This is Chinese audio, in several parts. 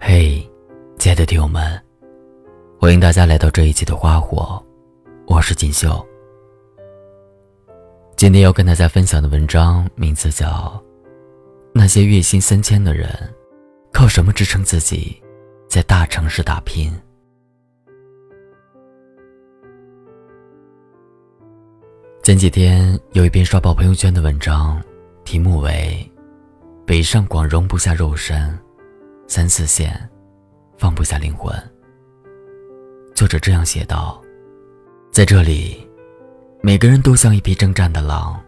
嘿，亲爱的听友们，欢迎大家来到这一期的花火，我是锦绣。今天要跟大家分享的文章名字叫《那些月薪三千的人，靠什么支撑自己在大城市打拼》。前几天有一篇刷爆朋友圈的文章，题目为《北上广容不下肉身》。三四线，放不下灵魂。作者这样写道：“在这里，每个人都像一匹征战的狼，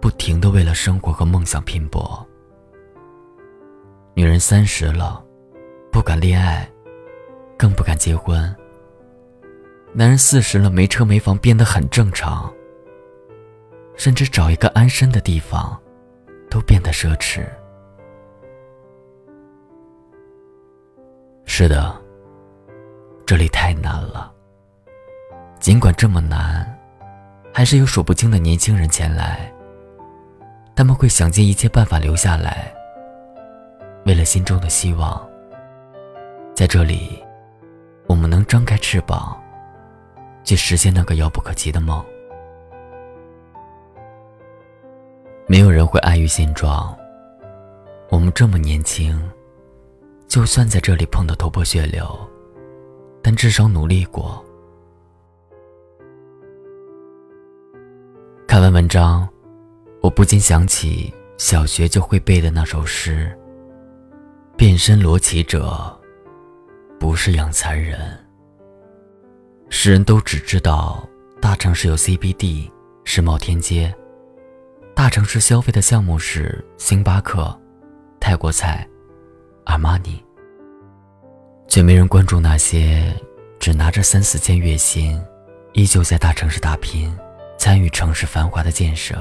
不停的为了生活和梦想拼搏。女人三十了，不敢恋爱，更不敢结婚。男人四十了，没车没房变得很正常，甚至找一个安身的地方，都变得奢侈。”是的，这里太难了。尽管这么难，还是有数不清的年轻人前来。他们会想尽一切办法留下来，为了心中的希望。在这里，我们能张开翅膀，去实现那个遥不可及的梦。没有人会安于现状。我们这么年轻。就算在这里碰得头破血流，但至少努力过。看完文章，我不禁想起小学就会背的那首诗：“变身罗绮者，不是养蚕人。”世人都只知道大城市有 CBD、世贸天阶，大城市消费的项目是星巴克、泰国菜。阿玛尼，却没人关注那些只拿着三四千月薪，依旧在大城市打拼，参与城市繁华的建设，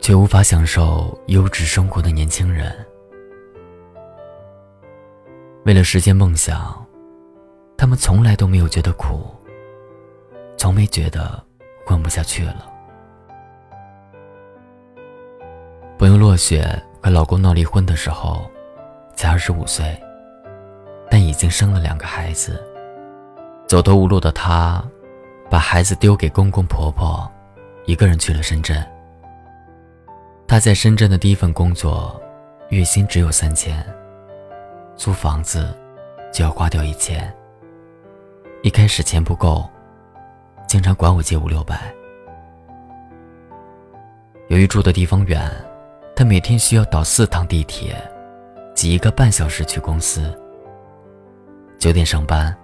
却无法享受优质生活的年轻人。为了实现梦想，他们从来都没有觉得苦，从没觉得混不下去了。朋友落雪和老公闹离婚的时候。才二十五岁，但已经生了两个孩子。走投无路的她，把孩子丢给公公婆婆，一个人去了深圳。她在深圳的第一份工作，月薪只有三千，租房子就要花掉一千。一开始钱不够，经常管我借五六百。由于住的地方远，她每天需要倒四趟地铁。挤一个半小时去公司。九点上班，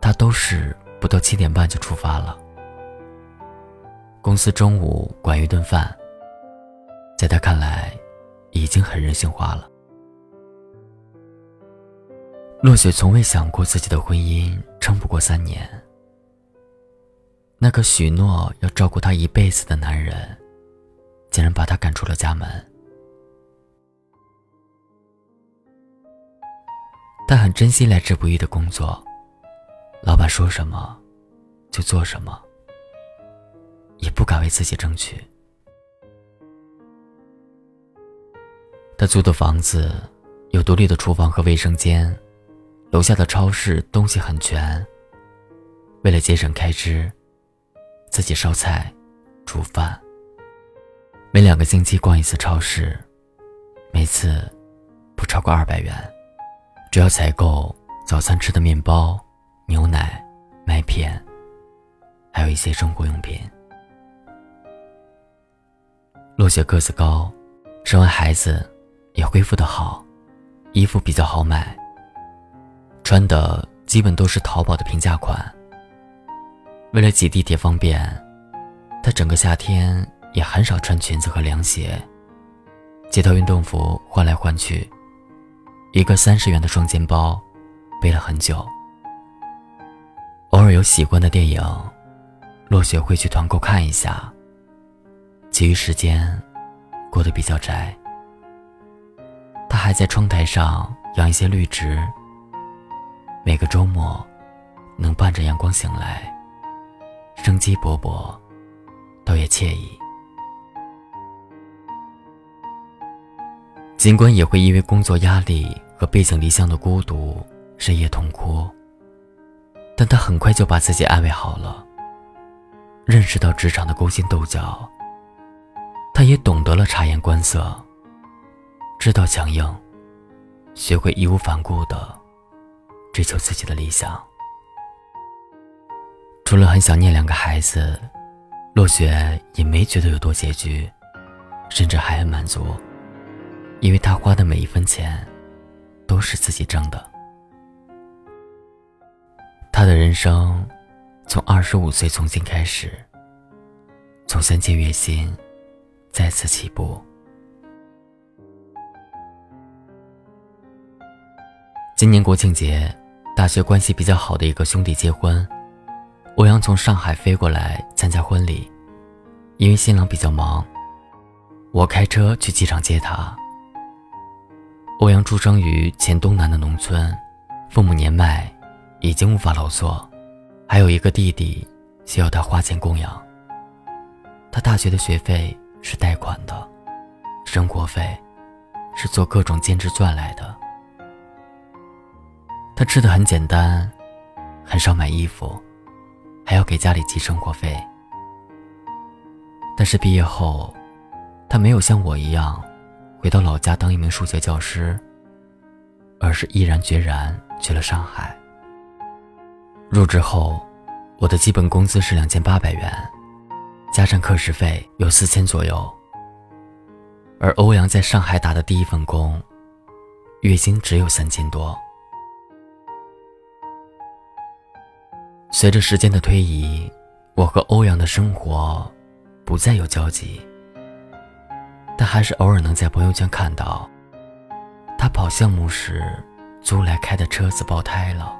他都是不到七点半就出发了。公司中午管一顿饭，在他看来，已经很人性化了。落雪从未想过自己的婚姻撑不过三年。那个许诺要照顾她一辈子的男人，竟然把她赶出了家门。他很珍惜来之不易的工作，老板说什么就做什么，也不敢为自己争取。他租的房子有独立的厨房和卫生间，楼下的超市东西很全。为了节省开支，自己烧菜、煮饭，每两个星期逛一次超市，每次不超过二百元。主要采购早餐吃的面包、牛奶、麦片，还有一些生活用品。落雪个子高，生完孩子也恢复的好，衣服比较好买，穿的基本都是淘宝的平价款。为了挤地铁方便，她整个夏天也很少穿裙子和凉鞋，几套运动服换来换去。一个三十元的双肩包，背了很久。偶尔有喜欢的电影，落雪会去团购看一下。其余时间，过得比较宅。他还在窗台上养一些绿植。每个周末，能伴着阳光醒来，生机勃勃，倒也惬意。尽管也会因为工作压力。和背井离乡的孤独，深夜痛哭。但他很快就把自己安慰好了。认识到职场的勾心斗角，他也懂得了察言观色，知道强硬，学会义无反顾的追求自己的理想。除了很想念两个孩子，落雪也没觉得有多拮据，甚至还很满足，因为他花的每一分钱都是自己挣的。他的人生从二十五岁重新开始，从三千月薪再次起步。今年国庆节，大学关系比较好的一个兄弟结婚，欧阳从上海飞过来参加婚礼，因为新郎比较忙，我开车去机场接他。欧阳出生于黔东南的农村，父母年迈。已经无法劳作，还有一个弟弟需要他花钱供养。他大学的学费是贷款的，生活费是做各种兼职赚来的。他吃的很简单，很少买衣服，还要给家里寄生活费。但是毕业后，他没有像我一样回到老家当一名数学教师，而是毅然决然去了上海。入职后，我的基本工资是两千八百元，加上课时费有四千左右。而欧阳在上海打的第一份工，月薪只有三千多。随着时间的推移，我和欧阳的生活不再有交集，但还是偶尔能在朋友圈看到，他跑项目时租来开的车子爆胎了。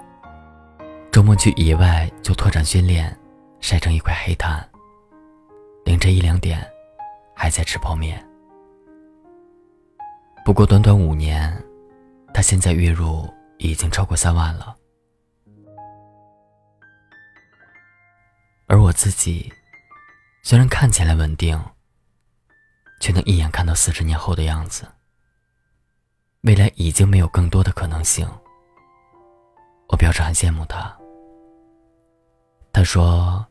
周末去野外做拓展训练，晒成一块黑炭。凌晨一两点，还在吃泡面。不过短短五年，他现在月入已经超过三万了。而我自己，虽然看起来稳定，却能一眼看到四十年后的样子。未来已经没有更多的可能性。我表示很羡慕他。他说：“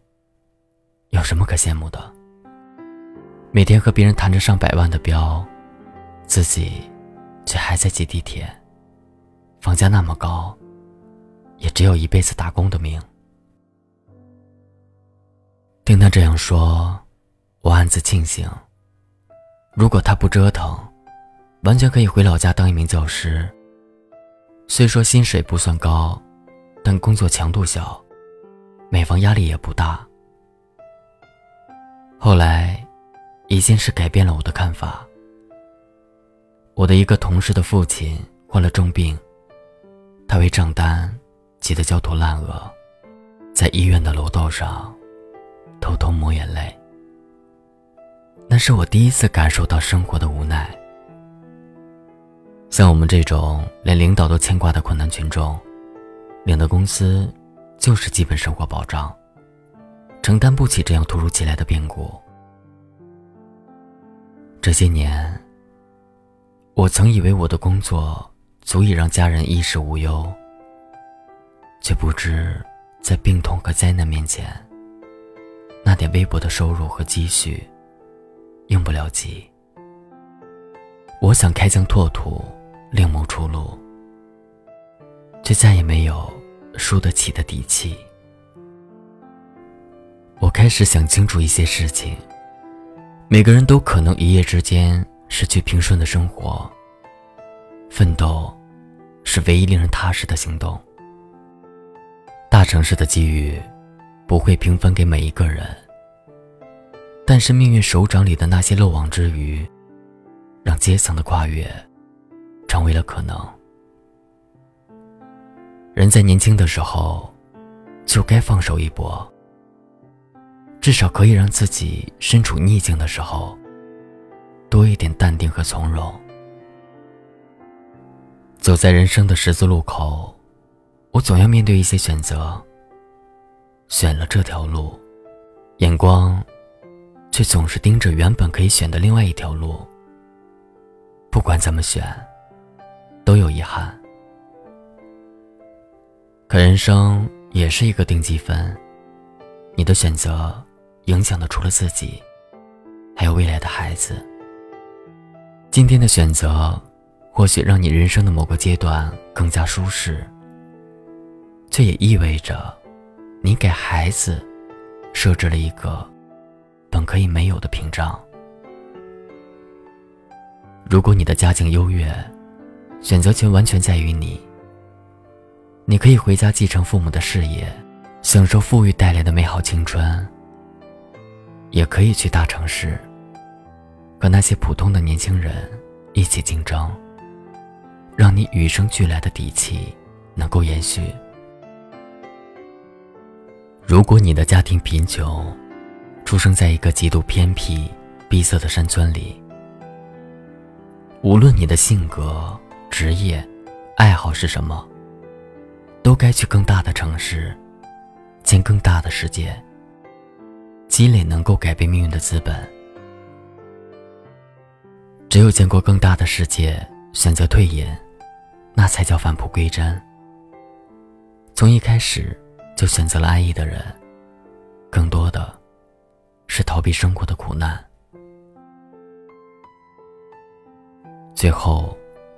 有什么可羡慕的？每天和别人谈着上百万的标，自己却还在挤地铁。房价那么高，也只有一辈子打工的命。”听他这样说，我暗自庆幸。如果他不折腾，完全可以回老家当一名教师。虽说薪水不算高，但工作强度小。买房压力也不大。后来，一件事改变了我的看法。我的一个同事的父亲患了重病，他为账单急得焦头烂额，在医院的楼道上偷偷抹眼泪。那是我第一次感受到生活的无奈。像我们这种连领导都牵挂的困难群众，领的工资。就是基本生活保障，承担不起这样突如其来的变故。这些年，我曾以为我的工作足以让家人衣食无忧，却不知在病痛和灾难面前，那点微薄的收入和积蓄，用不了急。我想开疆拓土，另谋出路，却再也没有。输得起的底气。我开始想清楚一些事情。每个人都可能一夜之间失去平顺的生活。奋斗，是唯一令人踏实的行动。大城市的机遇，不会平分给每一个人。但是命运手掌里的那些漏网之鱼，让阶层的跨越，成为了可能。人在年轻的时候，就该放手一搏。至少可以让自己身处逆境的时候，多一点淡定和从容。走在人生的十字路口，我总要面对一些选择。选了这条路，眼光却总是盯着原本可以选的另外一条路。不管怎么选，都有遗憾。可人生也是一个定积分，你的选择影响的除了自己，还有未来的孩子。今天的选择，或许让你人生的某个阶段更加舒适，这也意味着，你给孩子设置了一个本可以没有的屏障。如果你的家境优越，选择权完全在于你。你可以回家继承父母的事业，享受富裕带来的美好青春。也可以去大城市，和那些普通的年轻人一起竞争，让你与生俱来的底气能够延续。如果你的家庭贫穷，出生在一个极度偏僻、闭塞的山村里，无论你的性格、职业、爱好是什么。都该去更大的城市，见更大的世界，积累能够改变命运的资本。只有见过更大的世界，选择退隐，那才叫返璞归真。从一开始就选择了安逸的人，更多的是逃避生活的苦难。最后，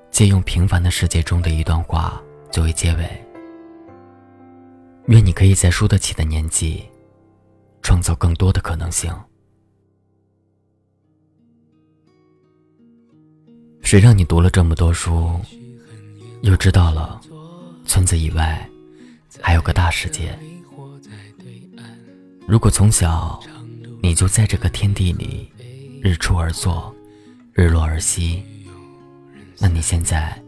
借用《平凡的世界》中的一段话作为结尾。愿你可以在输得起的年纪，创造更多的可能性。谁让你读了这么多书，又知道了村子以外还有个大世界？如果从小你就在这个天地里日出而作，日落而息，那你现在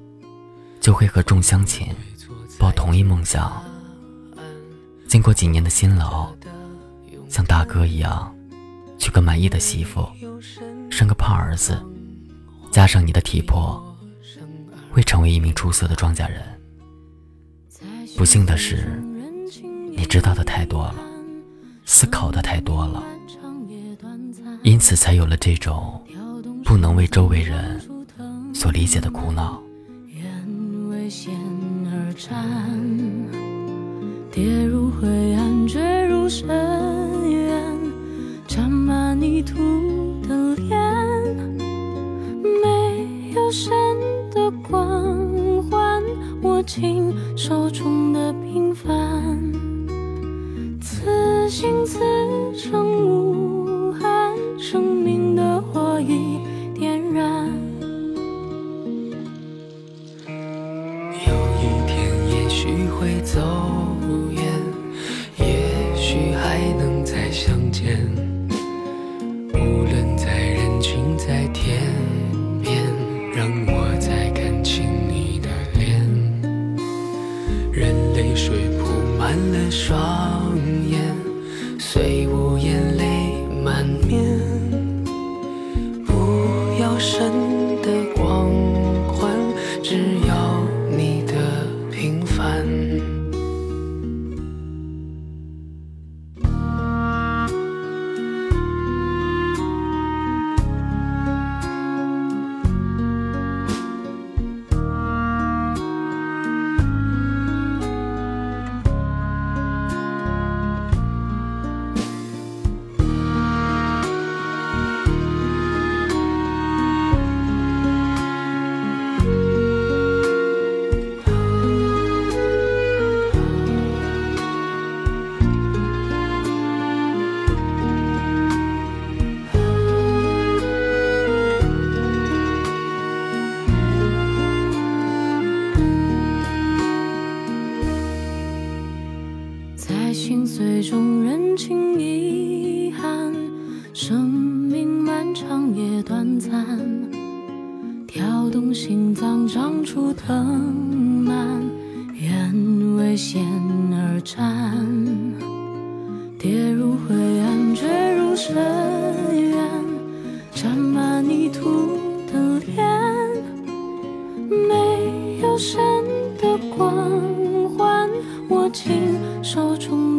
就会和众乡亲抱同一梦想。经过几年的辛劳，像大哥一样，娶个满意的媳妇，生个胖儿子，加上你的体魄，会成为一名出色的庄稼人。不幸的是，你知道的太多了，思考的太多了，因此才有了这种不能为周围人所理解的苦恼。人为险而战跌入灰暗，坠入深渊，沾满泥土的脸，没有神的光环，握紧手中的平凡，此心此看了双眼虽无言最终认清遗憾，生命漫长也短暂，跳动心脏长出藤蔓，愿为险而战，跌入灰暗，坠入深渊，沾满泥土的脸，没有神的光环，握紧手中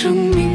生命。